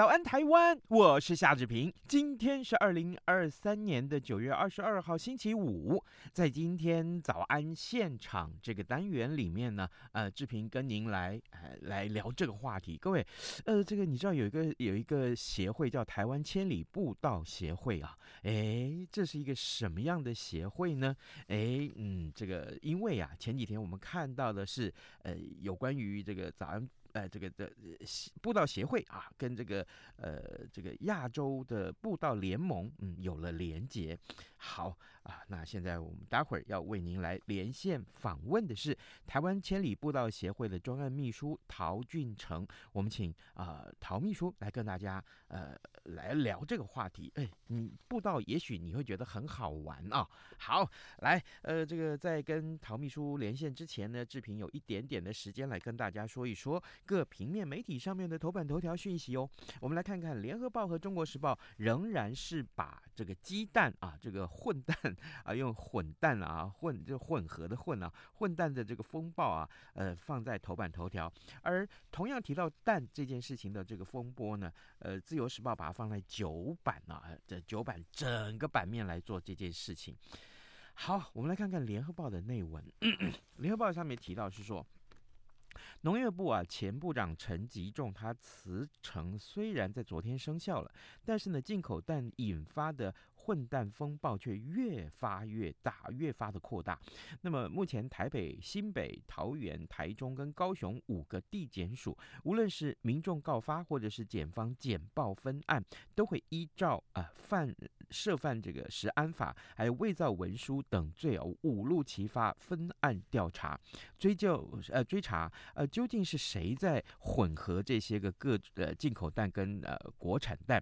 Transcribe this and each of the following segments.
早安，台湾！我是夏志平。今天是二零二三年的九月二十二号，星期五。在今天早安现场这个单元里面呢，呃，志平跟您来来聊这个话题。各位，呃，这个你知道有一个有一个协会叫台湾千里步道协会啊？诶，这是一个什么样的协会呢？诶，嗯，这个因为啊，前几天我们看到的是呃有关于这个早安。呃，这个的步道协会啊，跟这个呃这个亚洲的步道联盟，嗯，有了连接。好啊，那现在我们待会儿要为您来连线访问的是台湾千里步道协会的专案秘书陶俊成。我们请啊、呃、陶秘书来跟大家呃来聊这个话题。哎，你步道也许你会觉得很好玩啊。好，来，呃，这个在跟陶秘书连线之前呢，志平有一点点的时间来跟大家说一说。各平面媒体上面的头版头条讯息哦，我们来看看《联合报》和《中国时报》仍然是把这个鸡蛋啊，这个混蛋啊，用混蛋啊，混就混合的混啊，混蛋的这个风暴啊，呃，放在头版头条。而同样提到蛋这件事情的这个风波呢，呃，《自由时报》把它放在九版啊，这九版整个版面来做这件事情。好，我们来看看《联合报》的内文，《联合报》上面提到是说。农业部啊，前部长陈吉仲他辞呈虽然在昨天生效了，但是呢，进口蛋引发的混蛋风暴却越发越大，越发的扩大。那么目前台北、新北、桃园、台中跟高雄五个地检署，无论是民众告发或者是检方简报分案，都会依照啊犯涉犯这个食安法，还有伪造文书等罪哦，五路齐发分案调查，追究呃追查呃究竟是谁在混合这些个各呃进口蛋跟呃国产蛋。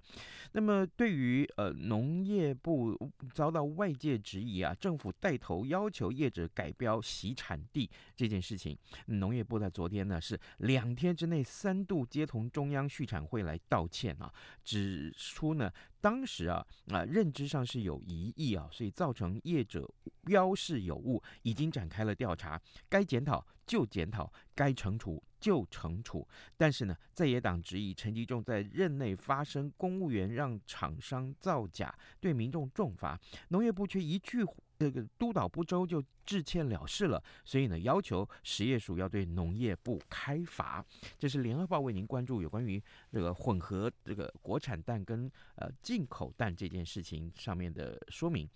那么对于呃农业。部遭到外界质疑啊，政府带头要求业者改标洗产地这件事情，农业部在昨天呢是两天之内三度接同中央畜产会来道歉啊，指出呢当时啊啊认知上是有疑义啊，所以造成业者标示有误，已经展开了调查，该检讨就检讨，该惩处就惩处。但是呢，在野党质疑陈吉仲在任内发生公务员让厂商造假，对民众重罚，农业部却一句。这个督导不周就致歉了事了，所以呢，要求食业署要对农业部开罚。这是联合报为您关注有关于这个混合这个国产蛋跟呃进口蛋这件事情上面的说明。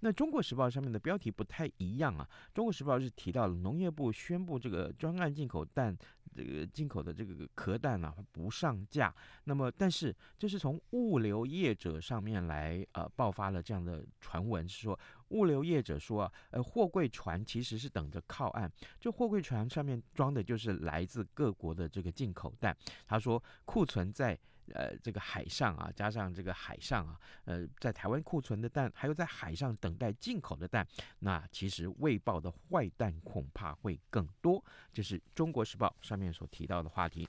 那中国时报上面的标题不太一样啊，中国时报是提到了农业部宣布这个专案进口蛋。这个进口的这个壳蛋啊不上架，那么但是这是从物流业者上面来呃爆发了这样的传闻，是说物流业者说啊，呃货柜船其实是等着靠岸，这货柜船上面装的就是来自各国的这个进口蛋，他说库存在。呃，这个海上啊，加上这个海上啊，呃，在台湾库存的蛋，还有在海上等待进口的蛋，那其实未爆的坏蛋恐怕会更多。这是中国时报上面所提到的话题。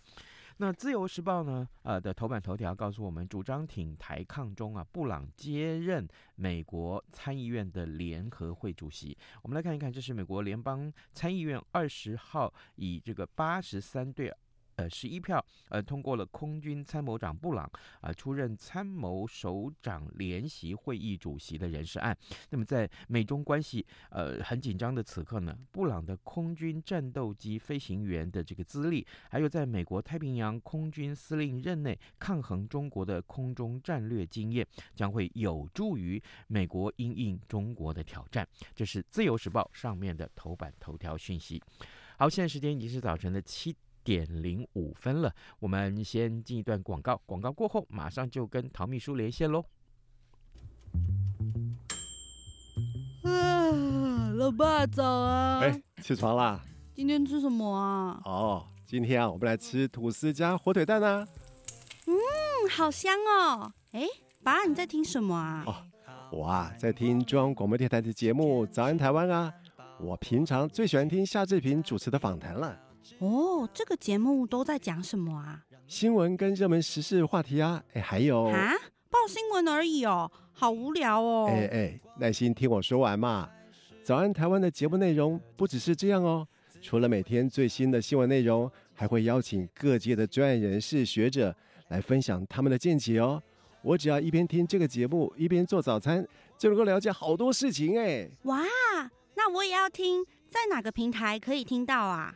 那自由时报呢，呃的头版头条告诉我们，主张挺台抗中啊，布朗接任美国参议院的联合会主席。我们来看一看，这是美国联邦参议院二十号以这个八十三对。呃，十一票，呃，通过了空军参谋长布朗啊、呃、出任参谋首长联席会议主席的人事案。那么，在美中关系呃很紧张的此刻呢，布朗的空军战斗机飞行员的这个资历，还有在美国太平洋空军司令任内抗衡中国的空中战略经验，将会有助于美国因应中国的挑战。这是《自由时报》上面的头版头条讯息。好，现在时间已经是早晨的七点零五分了，我们先进一段广告，广告过后马上就跟陶秘书连线喽。啊，老爸早啊！哎、欸，起床啦！今天吃什么啊？哦，今天啊，我们来吃吐司加火腿蛋啊。嗯，好香哦！哎，爸，你在听什么啊？哦，我啊，在听中央广播电台的节目《早安台湾》啊。我平常最喜欢听夏志平主持的访谈了。哦，这个节目都在讲什么啊？新闻跟热门时事话题啊，哎，还有啊，报新闻而已哦，好无聊哦。哎哎，耐心听我说完嘛。早安台湾的节目内容不只是这样哦，除了每天最新的新闻内容，还会邀请各界的专业人士、学者来分享他们的见解哦。我只要一边听这个节目，一边做早餐，就能够了解好多事情哎。哇，那我也要听，在哪个平台可以听到啊？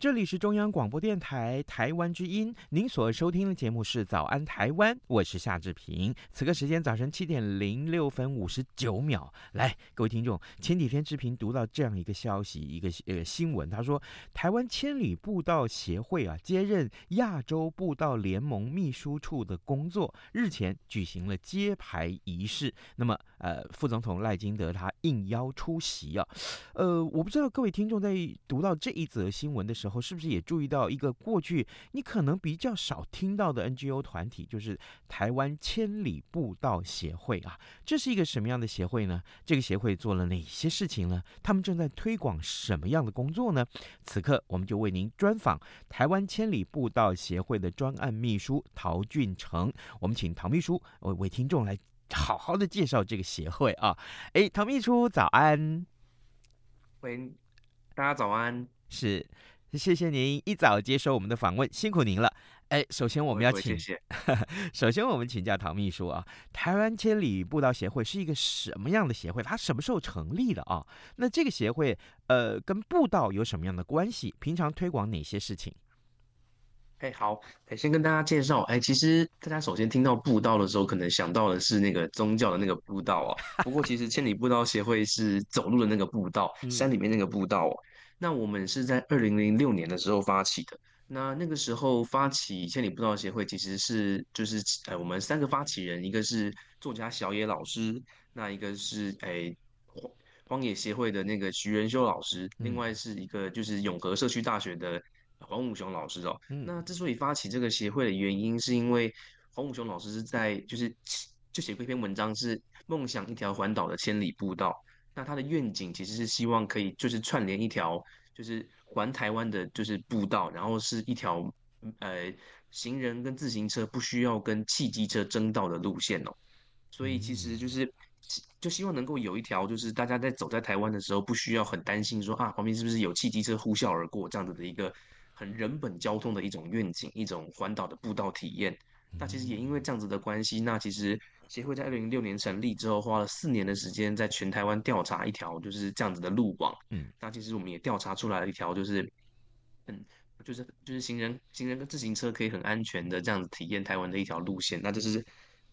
这里是中央广播电台台湾之音，您所收听的节目是《早安台湾》，我是夏志平。此刻时间早晨七点零六分五十九秒，来，各位听众，前几天志平读到这样一个消息，一个呃新闻，他说，台湾千里步道协会啊接任亚洲步道联盟秘书处的工作，日前举行了揭牌仪式。那么，呃，副总统赖金德他应邀出席啊，呃，我不知道各位听众在读到这一则新闻的时候。后是不是也注意到一个过去你可能比较少听到的 NGO 团体，就是台湾千里步道协会啊？这是一个什么样的协会呢？这个协会做了哪些事情呢？他们正在推广什么样的工作呢？此刻我们就为您专访台湾千里步道协会的专案秘书陶俊成。我们请陶秘书为为听众来好好的介绍这个协会啊！哎，陶秘书早安，喂，大家早安，是。谢谢您一早接受我们的访问，辛苦您了。哎，首先我们要请，谢谢 首先我们请教唐秘书啊，台湾千里步道协会是一个什么样的协会？它什么时候成立的啊？那这个协会呃，跟步道有什么样的关系？平常推广哪些事情？哎，好，哎，先跟大家介绍，哎，其实大家首先听到步道的时候，可能想到的是那个宗教的那个步道哦。不过其实千里步道协会是走路的那个步道，山里面那个步道。那我们是在二零零六年的时候发起的。那那个时候发起千里步道协会，其实是就是呃我们三个发起人，一个是作家小野老师，那一个是诶荒荒野协会的那个徐仁修老师，另外是一个就是永和社区大学的黄武雄老师哦。那之所以发起这个协会的原因，是因为黄武雄老师是在就是就写过一篇文章，是梦想一条环岛的千里步道。那他的愿景其实是希望可以就是串联一条就是环台湾的，就是步道，然后是一条呃行人跟自行车不需要跟汽机车争道的路线哦。所以其实就是就希望能够有一条就是大家在走在台湾的时候不需要很担心说啊旁边是不是有汽机车呼啸而过这样子的一个很人本交通的一种愿景，一种环岛的步道体验。那其实也因为这样子的关系，那其实。协会在二零零六年成立之后，花了四年的时间，在全台湾调查一条就是这样子的路网。嗯，那其实我们也调查出来了一条，就是，嗯，就是就是行人、行人跟自行车可以很安全的这样子体验台湾的一条路线。那这是，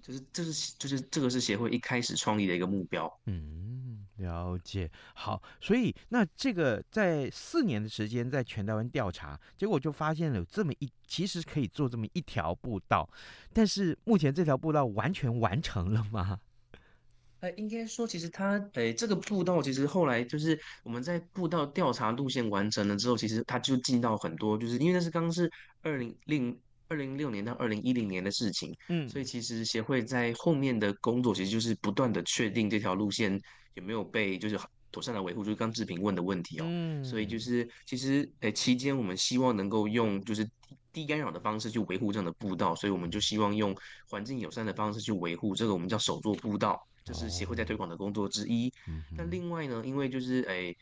就是这是就是这个是协会一开始创立的一个目标。嗯。了解，好，所以那这个在四年的时间在全台湾调查，结果就发现了有这么一，其实可以做这么一条步道，但是目前这条步道完全完成了吗？呃，应该说，其实它，呃，这个步道其实后来就是我们在步道调查路线完成了之后，其实它就进到很多，就是因为那是刚刚是二零零二零六年到二零一零年的事情，嗯，所以其实协会在后面的工作其实就是不断的确定这条路线。有没有被就是妥善的维护？就是刚志平问的问题哦。嗯。所以就是其实诶、欸，期间我们希望能够用就是低干扰的方式去维护这样的步道，所以我们就希望用环境友善的方式去维护这个我们叫手作步道，这是协会在推广的工作之一。那另外呢，因为就是诶，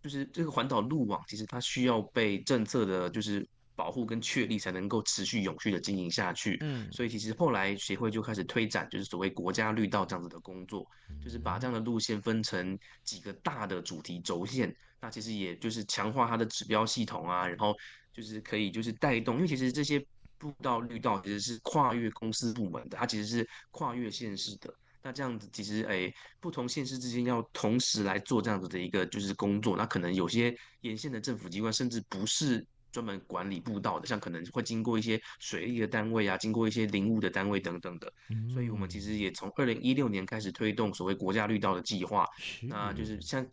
就是这个环岛路网其实它需要被政策的，就是。保护跟确立才能够持续永续的经营下去。嗯，所以其实后来协会就开始推展，就是所谓国家绿道这样子的工作，就是把这样的路线分成几个大的主题轴线。那其实也就是强化它的指标系统啊，然后就是可以就是带动，因为其实这些步道绿道其实是跨越公司部门的，它其实是跨越县市的。那这样子其实诶，不同县市之间要同时来做这样子的一个就是工作，那可能有些沿线的政府机关甚至不是。专门管理步道的，像可能会经过一些水利的单位啊，经过一些林务的单位等等的，所以我们其实也从二零一六年开始推动所谓国家绿道的计划，那就是。像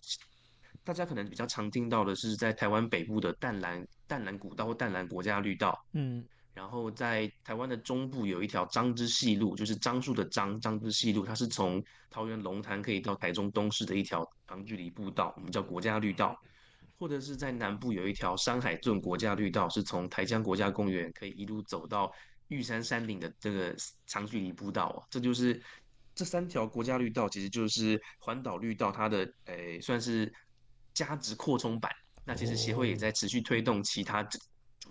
大家可能比较常听到的是在台湾北部的淡蓝淡蓝古道或淡蓝国家绿道，嗯，然后在台湾的中部有一条樟之细路，就是樟树的樟樟之细路，它是从桃园龙潭可以到台中东市的一条长距离步道，我们叫国家绿道。或者是在南部有一条山海圳国家绿道，是从台江国家公园可以一路走到玉山山顶的这个长距离步道啊，这就是这三条国家绿道，其实就是环岛绿道它的诶、欸、算是加值扩充版。那其实协会也在持续推动其他主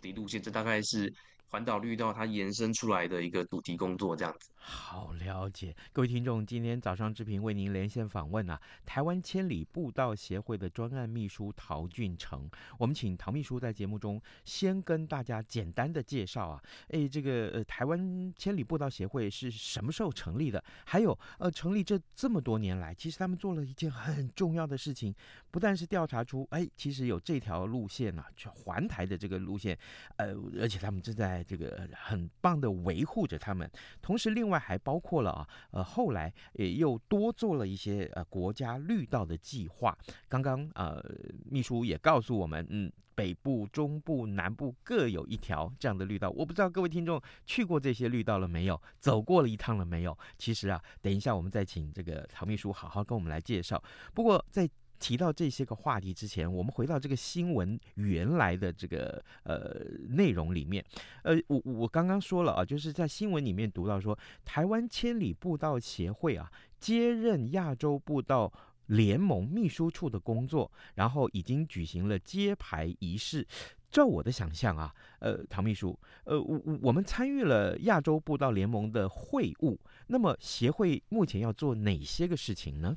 题路线，这大概是。环岛绿道它延伸出来的一个主题工作，这样子。好了解，各位听众，今天早上志平为您连线访问啊，台湾千里步道协会的专案秘书陶俊成。我们请陶秘书在节目中先跟大家简单的介绍啊，诶，这个呃，台湾千里步道协会是什么时候成立的？还有呃，成立这这么多年来，其实他们做了一件很重要的事情，不但是调查出，哎，其实有这条路线啊，去环台的这个路线，呃，而且他们正在。这个很棒的维护着他们，同时另外还包括了啊，呃，后来也又多做了一些呃国家绿道的计划。刚刚呃秘书也告诉我们，嗯，北部、中部、南部各有一条这样的绿道。我不知道各位听众去过这些绿道了没有，走过了一趟了没有？其实啊，等一下我们再请这个曹秘书好好跟我们来介绍。不过在提到这些个话题之前，我们回到这个新闻原来的这个呃内容里面。呃，我我刚刚说了啊，就是在新闻里面读到说，台湾千里步道协会啊接任亚洲步道联盟秘书处的工作，然后已经举行了揭牌仪式。照我的想象啊，呃，唐秘书，呃，我我们参与了亚洲步道联盟的会务，那么协会目前要做哪些个事情呢？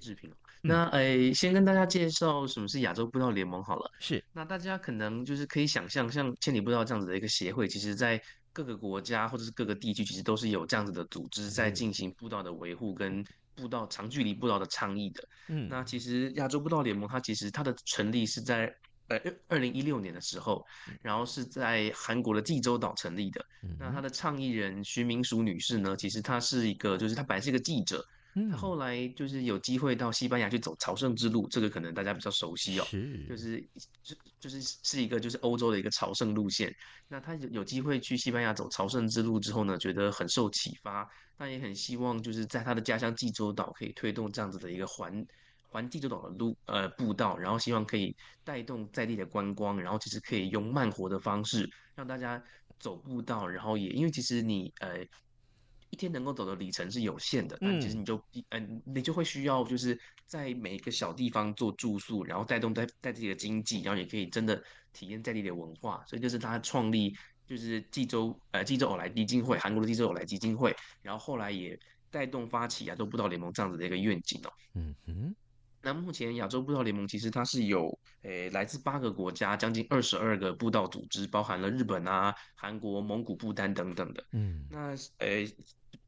视频，那诶、欸，先跟大家介绍什么是亚洲步道联盟好了。是，那大家可能就是可以想象，像千里步道这样子的一个协会，其实在各个国家或者是各个地区，其实都是有这样子的组织在进行步道的维护跟步道长距离步道的倡议的。嗯，那其实亚洲步道联盟它其实它的成立是在呃二零一六年的时候，然后是在韩国的济州岛成立的。那它的倡议人徐明淑女士呢，其实她是一个，就是她本来是一个记者。他后来就是有机会到西班牙去走朝圣之路，这个可能大家比较熟悉哦，是就是就就是是一个就是欧洲的一个朝圣路线。那他有有机会去西班牙走朝圣之路之后呢，觉得很受启发，他也很希望就是在他的家乡济州岛可以推动这样子的一个环环济州岛的路呃步道，然后希望可以带动在地的观光，然后其实可以用慢活的方式让大家走步道，然后也因为其实你呃。一天能够走的里程是有限的，那其实你就嗯，你就会需要就是在每一个小地方做住宿，然后带动在在自己的经济，然后也可以真的体验在地的文化，所以就是他创立就是济州呃济州偶来基金会，韩国的济州偶来基金会，然后后来也带动发起亚洲步道联盟这样子的一个愿景哦。嗯哼。那目前亚洲步道联盟其实它是有诶、欸、来自八个国家，将近二十二个步道组织，包含了日本啊、韩国、蒙古、不丹等等的。嗯，那诶、欸，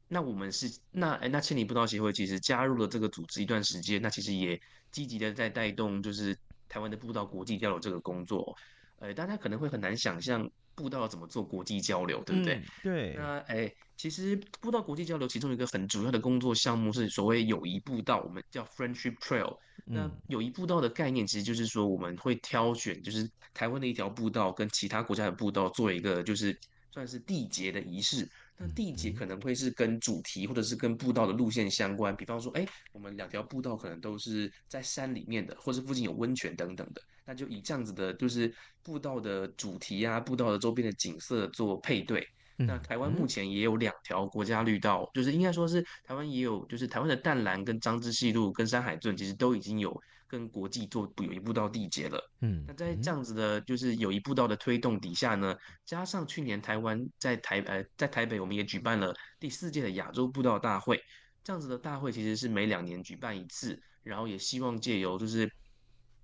那我们是那诶、欸，那千里步道协会其实加入了这个组织一段时间，那其实也积极的在带动就是台湾的步道国际交流这个工作。呃，大家可能会很难想象步道要怎么做国际交流，对不对？嗯、对。那诶。欸其实步道国际交流其中一个很主要的工作项目是所谓友谊步道，我们叫 Friendship Trail。那友谊步道的概念其实就是说，我们会挑选就是台湾的一条步道跟其他国家的步道做一个就是算是缔结的仪式，那地节可能会是跟主题或者是跟步道的路线相关，比方说，哎，我们两条步道可能都是在山里面的，或是附近有温泉等等的，那就以这样子的，就是步道的主题啊，步道的周边的景色做配对。那台湾目前也有两条国家绿道，就是应该说是台湾也有，就是台湾的淡蓝跟张之细路跟山海镇，其实都已经有跟国际做有一步道缔结了。嗯，那在这样子的，就是有一步道的推动底下呢，加上去年台湾在台呃在台北，我们也举办了第四届的亚洲步道大会，这样子的大会其实是每两年举办一次，然后也希望借由就是。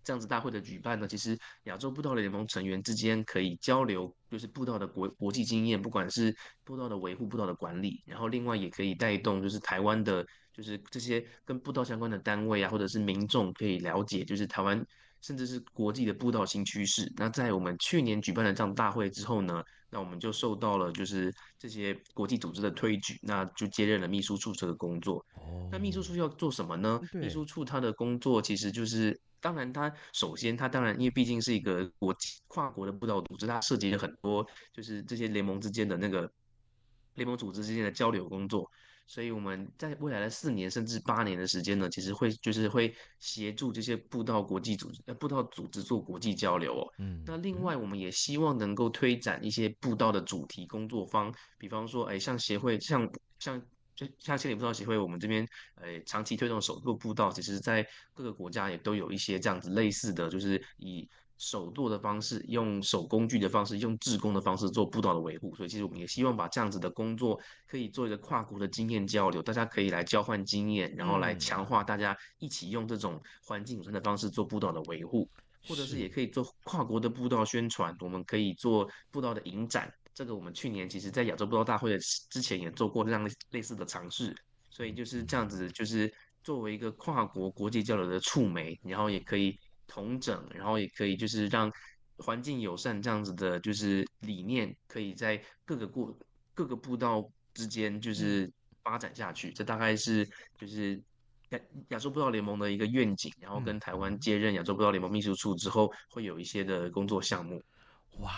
这样子大会的举办呢，其实亚洲步道联盟成员之间可以交流，就是步道的国国际经验，不管是步道的维护、步道的管理，然后另外也可以带动，就是台湾的，就是这些跟步道相关的单位啊，或者是民众可以了解，就是台湾甚至是国际的步道新趋势。那在我们去年举办了这样大会之后呢，那我们就受到了就是这些国际组织的推举，那就接任了秘书处这个工作。哦，那秘书处要做什么呢？秘书处它的工作其实就是。当然，它首先，它当然，因为毕竟是一个国际跨国的步道组织，它涉及了很多，就是这些联盟之间的那个联盟组织之间的交流工作。所以我们在未来的四年甚至八年的时间呢，其实会就是会协助这些步道国际组织呃步道组织做国际交流哦。嗯。那另外，我们也希望能够推展一些步道的主题工作坊，比方说，哎，像协会，像像。就像千里步道协会，我们这边呃长期推动手作步道，其实在各个国家也都有一些这样子类似的，就是以手作的方式，用手工具的方式，用志工的方式做步道的维护。所以其实我们也希望把这样子的工作可以做一个跨国的经验交流，大家可以来交换经验，然后来强化大家一起用这种环境友善的方式做步道的维护，或者是也可以做跨国的步道宣传，我们可以做步道的影展。这个我们去年其实，在亚洲步道大会的之前也做过这样类似的尝试，所以就是这样子，就是作为一个跨国国际交流的触媒，然后也可以统整，然后也可以就是让环境友善这样子的，就是理念可以在各个过各个步道之间就是发展下去。这大概是就是亚亚洲步道联盟的一个愿景，然后跟台湾接任亚洲步道联盟秘书处之后，会有一些的工作项目。哇。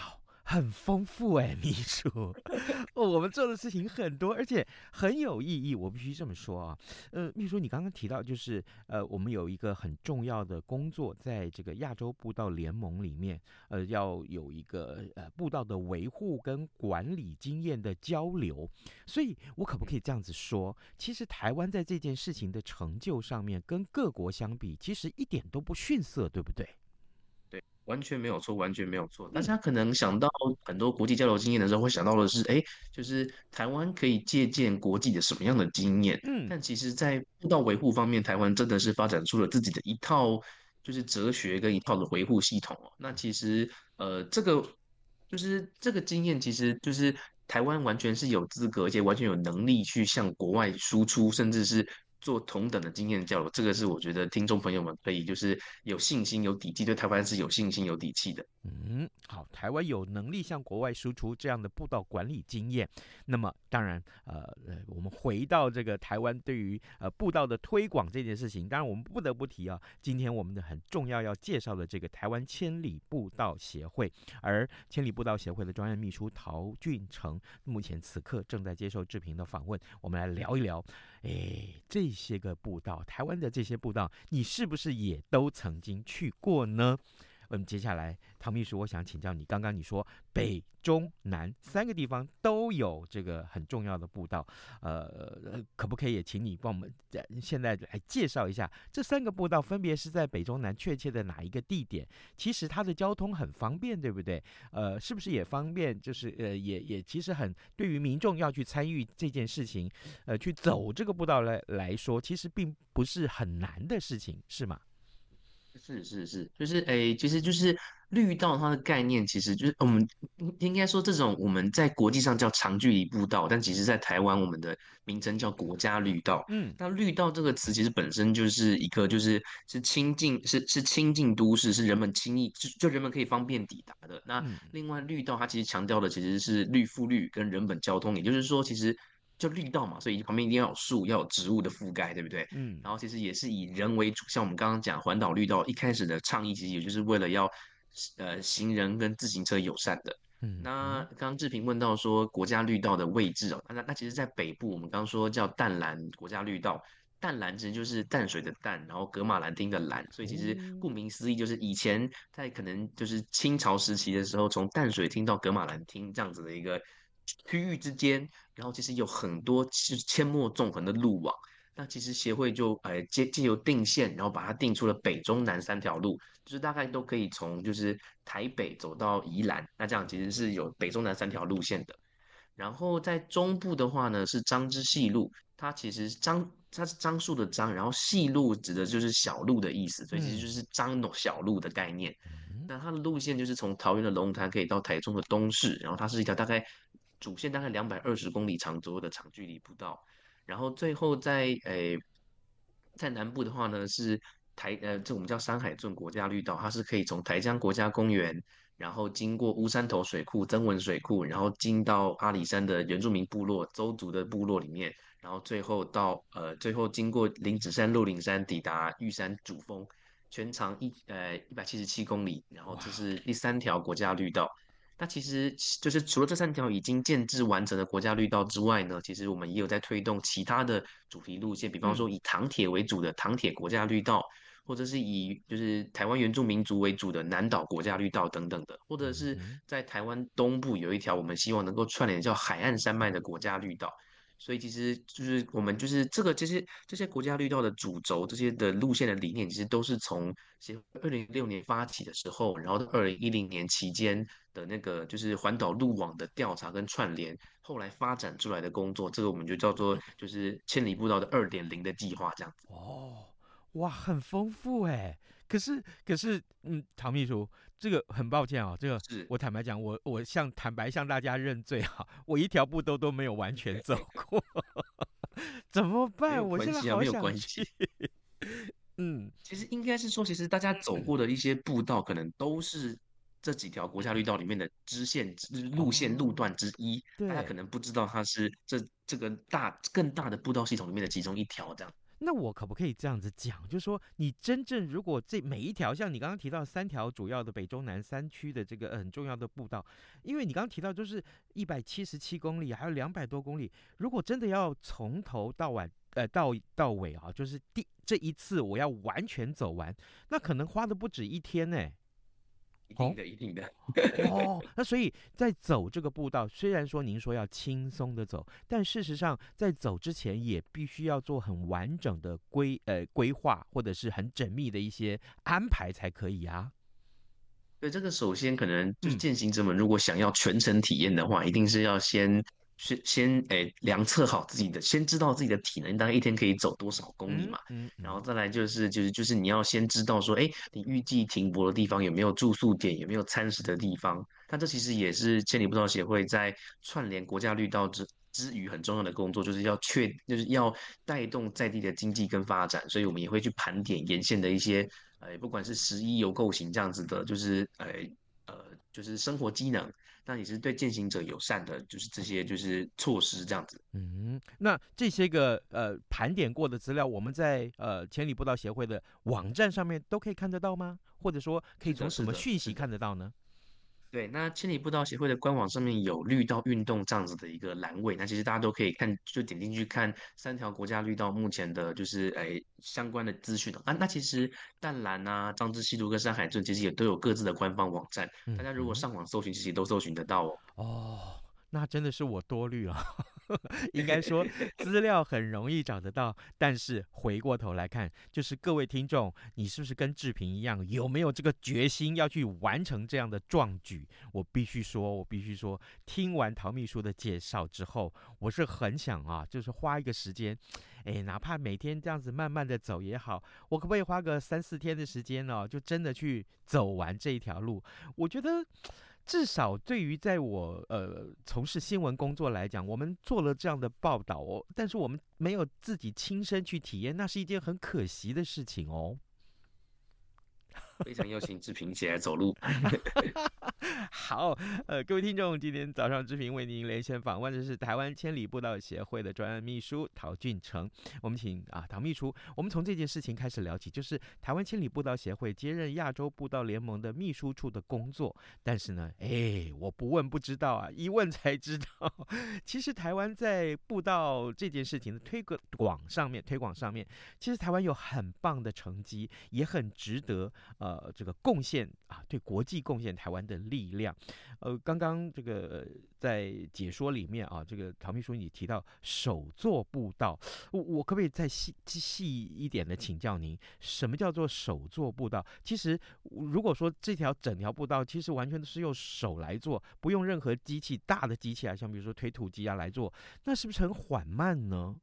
很丰富哎，秘书，我们做的事情很多，而且很有意义，我必须这么说啊。呃，秘书，你刚刚提到就是，呃，我们有一个很重要的工作，在这个亚洲步道联盟里面，呃，要有一个呃步道的维护跟管理经验的交流。所以，我可不可以这样子说？其实台湾在这件事情的成就上面，跟各国相比，其实一点都不逊色，对不对？完全没有错，完全没有错。大家可能想到很多国际交流经验的时候，会想到的是，哎，就是台湾可以借鉴国际的什么样的经验？嗯，但其实，在步道维护方面，台湾真的是发展出了自己的一套，就是哲学跟一套的维护系统哦。那其实，呃，这个就是这个经验，其实就是台湾完全是有资格，而且完全有能力去向国外输出，甚至是。做同等的经验交流，这个是我觉得听众朋友们可以就是有信心、有底气，对台湾是有信心、有底气的。嗯，好，台湾有能力向国外输出这样的步道管理经验。那么，当然，呃，我们回到这个台湾对于呃步道的推广这件事情，当然我们不得不提啊，今天我们的很重要要介绍的这个台湾千里步道协会，而千里步道协会的专任秘书陶俊成，目前此刻正在接受志平的访问，我们来聊一聊。哎，这些个步道，台湾的这些步道，你是不是也都曾经去过呢？那么接下来，唐秘书，我想请教你，刚刚你说北中南三个地方都有这个很重要的步道，呃，可不可以也请你帮我们在现在来介绍一下这三个步道分别是在北中南确切的哪一个地点？其实它的交通很方便，对不对？呃，是不是也方便？就是呃，也也其实很对于民众要去参与这件事情，呃，去走这个步道来来说，其实并不是很难的事情，是吗？是是是，就是诶，其实就是绿道它的概念，其实就是我们应该说这种我们在国际上叫长距离步道，但其实在台湾我们的名称叫国家绿道。嗯，那绿道这个词其实本身就是一个就是是亲近是是亲近都市，是人们轻易就就人们可以方便抵达的。那另外绿道它其实强调的其实是绿覆绿跟人本交通，也就是说其实。就绿道嘛，所以旁边一定要有树，要有植物的覆盖，对不对？嗯。然后其实也是以人为主，像我们刚刚讲环岛绿道一开始的倡议，其实也就是为了要，呃，行人跟自行车友善的。嗯，那刚刚志平问到说国家绿道的位置哦，那那其实，在北部，我们刚刚说叫淡蓝国家绿道，淡蓝其实就是淡水的淡，然后格马兰汀的蓝，所以其实顾名思义，就是以前在可能就是清朝时期的时候，从淡水厅到格马兰汀这样子的一个区域之间，然后其实有很多是阡陌纵横的路网。那其实协会就呃借借由定线，然后把它定出了北中南三条路，就是大概都可以从就是台北走到宜兰，那这样其实是有北中南三条路线的。然后在中部的话呢，是樟之细路，它其实樟它是樟树的樟，然后细路指的就是小路的意思，所以其实就是樟小路的概念。那它的路线就是从桃园的龙潭可以到台中的东市，然后它是一条大概主线大概两百二十公里长左右的长距离步道。然后最后在诶，在南部的话呢，是台呃，这我们叫山海镇国家绿道，它是可以从台江国家公园，然后经过乌山头水库、曾文水库，然后进到阿里山的原住民部落、邹族的部落里面，然后最后到呃，最后经过林子山、鹿林山，抵达玉山主峰，全长一呃一百七十七公里，然后这是第三条国家绿道。那其实就是除了这三条已经建制完成的国家绿道之外呢，其实我们也有在推动其他的主题路线，比方说以糖铁为主的糖铁国家绿道，或者是以就是台湾原住民族为主的南岛国家绿道等等的，或者是在台湾东部有一条我们希望能够串联叫海岸山脉的国家绿道。所以其实就是我们就是这个这些这些国家绿道的主轴，这些的路线的理念，其实都是从协二零一六年发起的时候，然后到二零一零年期间的那个就是环岛路网的调查跟串联，后来发展出来的工作，这个我们就叫做就是千里步道的二点零的计划这样子。哦，哇，很丰富哎。可是可是，嗯，唐秘书。这个很抱歉啊、哦，这个我坦白讲，我我向坦白向大家认罪哈，我一条步都都没有完全走 过，怎么办？我现在好想去。嗯，其实应该是说，其实大家走过的一些步道，可能都是这几条国家绿道里面的支线、路线、路段之一。大家可能不知道它是这这个大更大的步道系统里面的其中一条这样。那我可不可以这样子讲？就是说，你真正如果这每一条，像你刚刚提到三条主要的北中南三区的这个很重要的步道，因为你刚刚提到就是一百七十七公里，还有两百多公里，如果真的要从头到晚，呃，到到尾啊，就是第这一次我要完全走完，那可能花的不止一天呢。一定的，一定的。哦，那所以在走这个步道，虽然说您说要轻松的走，但事实上在走之前也必须要做很完整的规呃规划，或者是很缜密的一些安排才可以啊。对，这个首先可能就是践行者们如果想要全程体验的话，嗯、一定是要先。先先诶量测好自己的，先知道自己的体能，大概一天可以走多少公里嘛？嗯，嗯嗯然后再来就是就是就是你要先知道说，哎，你预计停泊的地方有没有住宿点，有没有餐食的地方？但这其实也是千里步道协会在串联国家绿道之之余很重要的工作，就是要确就是要带动在地的经济跟发展，所以我们也会去盘点沿线的一些，呃，不管是十一游购型这样子的，就是呃呃就是生活机能。那也是对践行者友善的，就是这些就是措施这样子。嗯，那这些个呃盘点过的资料，我们在呃千里步道协会的网站上面都可以看得到吗？或者说可以从什么讯息看得到呢？对，那千里步道协会的官网上面有绿道运动这样子的一个栏位，那其实大家都可以看，就点进去看三条国家绿道目前的就是诶、哎、相关的资讯啊。那其实淡蓝啊、张之西路跟山海镇其实也都有各自的官方网站，大家如果上网搜寻，其实都搜寻得到哦。哦，那真的是我多虑了。应该说资料很容易找得到，但是回过头来看，就是各位听众，你是不是跟志平一样，有没有这个决心要去完成这样的壮举？我必须说，我必须说，听完陶秘书的介绍之后，我是很想啊，就是花一个时间，哎，哪怕每天这样子慢慢的走也好，我可不可以花个三四天的时间呢？就真的去走完这一条路？我觉得。至少对于在我呃从事新闻工作来讲，我们做了这样的报道哦，但是我们没有自己亲身去体验，那是一件很可惜的事情哦。非常邀请志平一起来走路。好，呃，各位听众，今天早上志平为您连线访问的是台湾千里步道协会的专案秘书陶俊成。我们请啊陶秘书，我们从这件事情开始聊起，就是台湾千里步道协会接任亚洲步道联盟的秘书处的工作。但是呢，哎，我不问不知道啊，一问才知道，其实台湾在步道这件事情的推广上面，推广上面，其实台湾有很棒的成绩，也很值得呃呃这个贡献啊，对国际贡献台湾的力量。呃，刚刚这个在解说里面啊，这个陶秘书你提到手作步道，我我可不可以再细细一点的请教您，什么叫做手作步道？其实如果说这条整条步道其实完全都是用手来做，不用任何机器大的机器啊，像比如说推土机啊来做，那是不是很缓慢呢？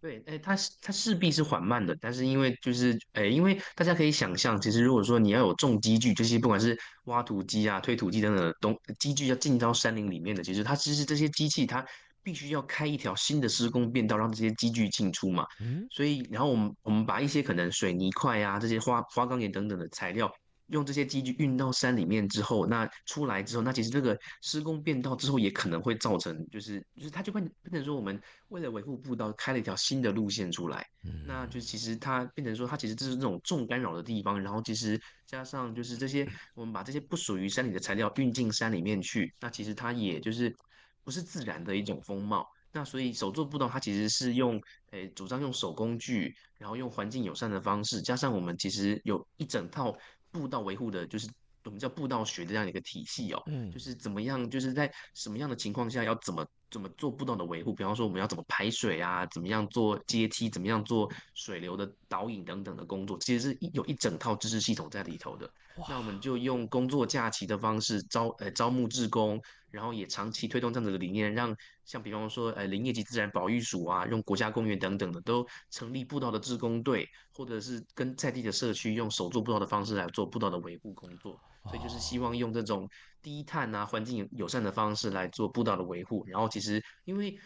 对，哎，它是它势必是缓慢的，但是因为就是，哎，因为大家可以想象，其实如果说你要有重机具，就是不管是挖土机啊、推土机等等的东机具要进到山林里面的，其实它其实这些机器它必须要开一条新的施工便道，让这些机具进出嘛。嗯，所以然后我们我们把一些可能水泥块啊、这些花花岗岩等等的材料。用这些机具运到山里面之后，那出来之后，那其实这个施工变道之后，也可能会造成，就是就是它就变变成说，我们为了维护步道，开了一条新的路线出来，嗯，那就其实它变成说，它其实这是那种重干扰的地方，然后其实加上就是这些，我们把这些不属于山里的材料运进山里面去，那其实它也就是不是自然的一种风貌。那所以手作步道它其实是用，诶、欸，主张用手工具，然后用环境友善的方式，加上我们其实有一整套。步道维护的，就是我们叫步道学的这样一个体系哦，嗯，就是怎么样，就是在什么样的情况下要怎么怎么做步道的维护，比方说我们要怎么排水啊，怎么样做阶梯，怎么样做水流的导引等等的工作，其实是一有一整套知识系统在里头的。那我们就用工作假期的方式招呃招募志工。然后也长期推动这样子的理念，让像比方说，呃，林业及自然保育署啊，用国家公园等等的，都成立步道的志工队，或者是跟在地的社区用手做步道的方式来做步道的维护工作。所以就是希望用这种低碳啊、环境友善的方式来做步道的维护。然后其实因为。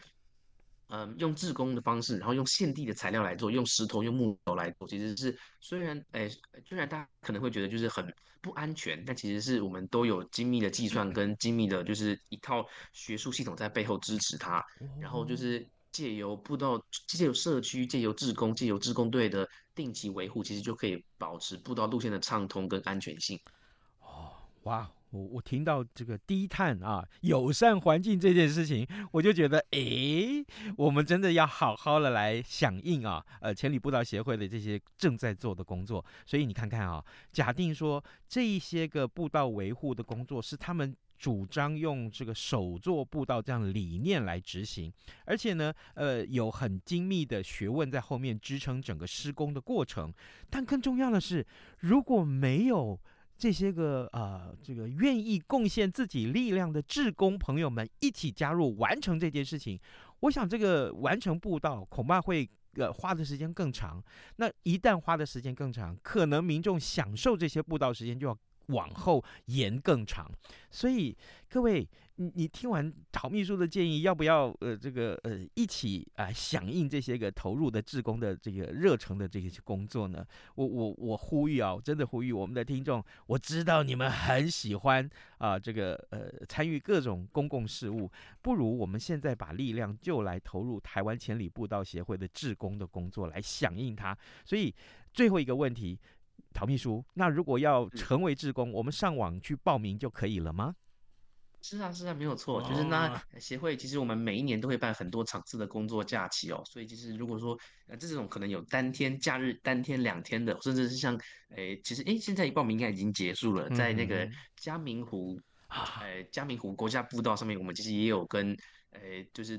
嗯，用自工的方式，然后用现地的材料来做，用石头、用木头来做，其实是虽然，哎，虽然大家可能会觉得就是很不安全，但其实是我们都有精密的计算跟精密的，就是一套学术系统在背后支持它。然后就是借由步道，借由社区，借由志工，借由志工队的定期维护，其实就可以保持步道路线的畅通跟安全性。哇。我我听到这个低碳啊，友善环境这件事情，我就觉得，哎，我们真的要好好的来响应啊，呃，千里步道协会的这些正在做的工作。所以你看看啊，假定说这一些个步道维护的工作是他们主张用这个手作步道这样理念来执行，而且呢，呃，有很精密的学问在后面支撑整个施工的过程。但更重要的是，如果没有这些个呃，这个愿意贡献自己力量的志工朋友们一起加入完成这件事情，我想这个完成步道恐怕会呃花的时间更长。那一旦花的时间更长，可能民众享受这些步道时间就要往后延更长。所以各位。你你听完陶秘书的建议，要不要呃这个呃一起啊、呃、响应这些个投入的志工的这个热诚的这些工作呢？我我我呼吁啊，真的呼吁我们的听众，我知道你们很喜欢啊、呃、这个呃参与各种公共事务，不如我们现在把力量就来投入台湾千里步道协会的志工的工作，来响应它。所以最后一个问题，陶秘书，那如果要成为志工，我们上网去报名就可以了吗？是啊，是啊，没有错，就是那协会其实我们每一年都会办很多场次的工作假期哦，所以其实如果说呃这种可能有单天假日、单天两天的，甚至是像诶、欸，其实诶、欸、现在一报名应该已经结束了，在那个嘉明湖，诶、嗯、嘉明湖国家步道上面，我们其实也有跟诶、欸、就是。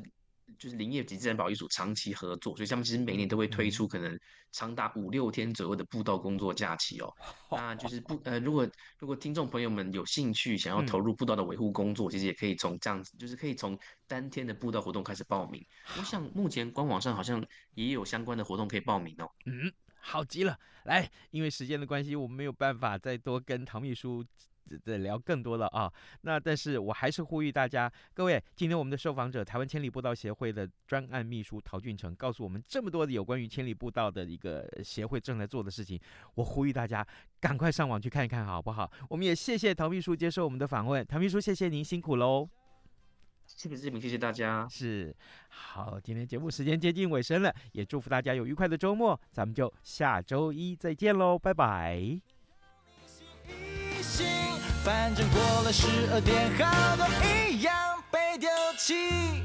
就是林业及自然保育署长期合作，所以他们其实每年都会推出可能长达五六天左右的步道工作假期哦。那就是不呃，如果如果听众朋友们有兴趣想要投入步道的维护工作，其实也可以从这样子，就是可以从当天的步道活动开始报名。我想目前官网上好像也有相关的活动可以报名哦。嗯，好极了。来，因为时间的关系，我们没有办法再多跟唐秘书。再聊更多了啊。那但是我还是呼吁大家，各位，今天我们的受访者台湾千里步道协会的专案秘书陶俊成告诉我们这么多的有关于千里步道的一个协会正在做的事情，我呼吁大家赶快上网去看一看，好不好？我们也谢谢陶秘书接受我们的访问，陶秘书谢谢您辛苦喽。谢谢志平，谢谢大家。是，好，今天节目时间接近尾声了，也祝福大家有愉快的周末，咱们就下周一再见喽，拜拜。反正过了十二点，好多一样被丢弃。